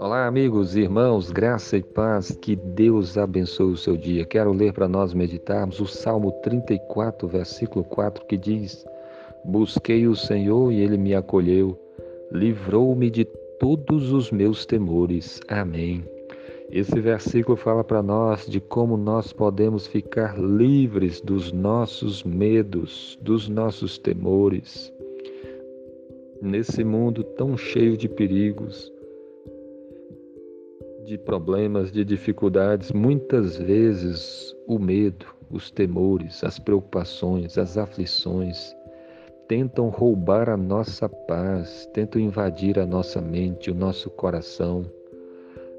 Olá, amigos, irmãos, graça e paz, que Deus abençoe o seu dia. Quero ler para nós meditarmos o Salmo 34, versículo 4, que diz: Busquei o Senhor e ele me acolheu, livrou-me de todos os meus temores. Amém. Esse versículo fala para nós de como nós podemos ficar livres dos nossos medos, dos nossos temores. Nesse mundo tão cheio de perigos, de problemas, de dificuldades, muitas vezes o medo, os temores, as preocupações, as aflições tentam roubar a nossa paz, tentam invadir a nossa mente, o nosso coração.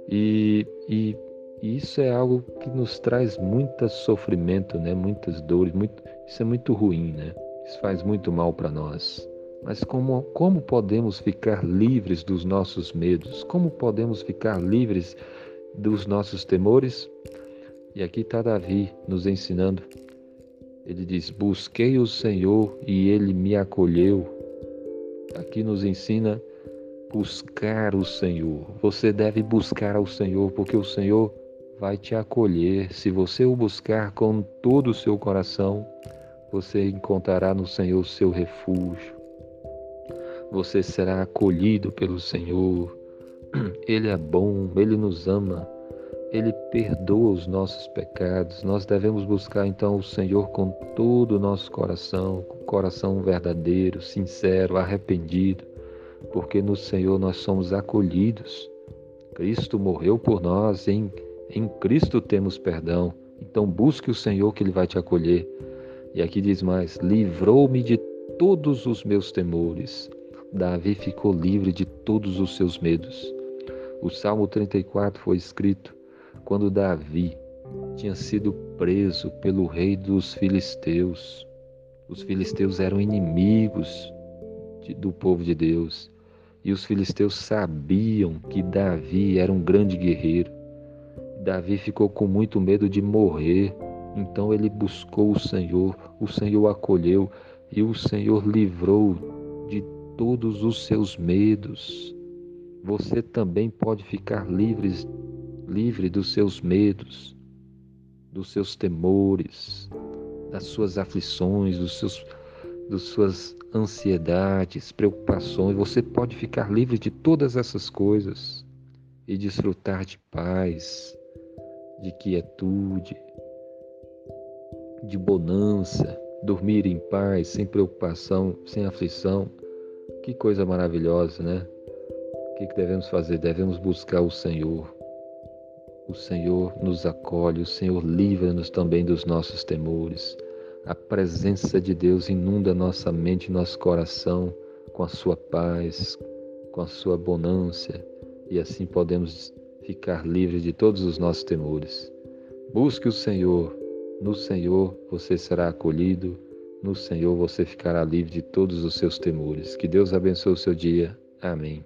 E, e, isso é algo que nos traz muito sofrimento, né? muitas dores, muito, isso é muito ruim, né? Isso faz muito mal para nós. Mas como, como podemos ficar livres dos nossos medos? Como podemos ficar livres dos nossos temores? E aqui está Davi nos ensinando. Ele diz: Busquei o Senhor e ele me acolheu. Aqui nos ensina buscar o Senhor. Você deve buscar ao Senhor, porque o Senhor vai te acolher. Se você o buscar com todo o seu coração, você encontrará no Senhor seu refúgio você será acolhido pelo Senhor. Ele é bom, ele nos ama, ele perdoa os nossos pecados. Nós devemos buscar então o Senhor com todo o nosso coração, com coração verdadeiro, sincero, arrependido, porque no Senhor nós somos acolhidos. Cristo morreu por nós, em, em Cristo temos perdão. Então busque o Senhor que Ele vai te acolher. E aqui diz mais: livrou-me de todos os meus temores. Davi ficou livre de todos os seus medos. O Salmo 34 foi escrito quando Davi tinha sido preso pelo rei dos filisteus. Os filisteus eram inimigos de, do povo de Deus. E os filisteus sabiam que Davi era um grande guerreiro. Davi ficou com muito medo de morrer. Então ele buscou o Senhor, o Senhor acolheu e o Senhor livrou de todos os seus medos. Você também pode ficar livre, livre dos seus medos, dos seus temores, das suas aflições, dos seus, das suas ansiedades, preocupações. Você pode ficar livre de todas essas coisas e desfrutar de paz, de quietude, de bonança, dormir em paz, sem preocupação, sem aflição. Que coisa maravilhosa, né? O que devemos fazer? Devemos buscar o Senhor. O Senhor nos acolhe, o Senhor livra-nos também dos nossos temores. A presença de Deus inunda nossa mente nosso coração com a sua paz, com a sua bonância, e assim podemos ficar livres de todos os nossos temores. Busque o Senhor, no Senhor você será acolhido, no Senhor você ficará livre de todos os seus temores. Que Deus abençoe o seu dia. Amém.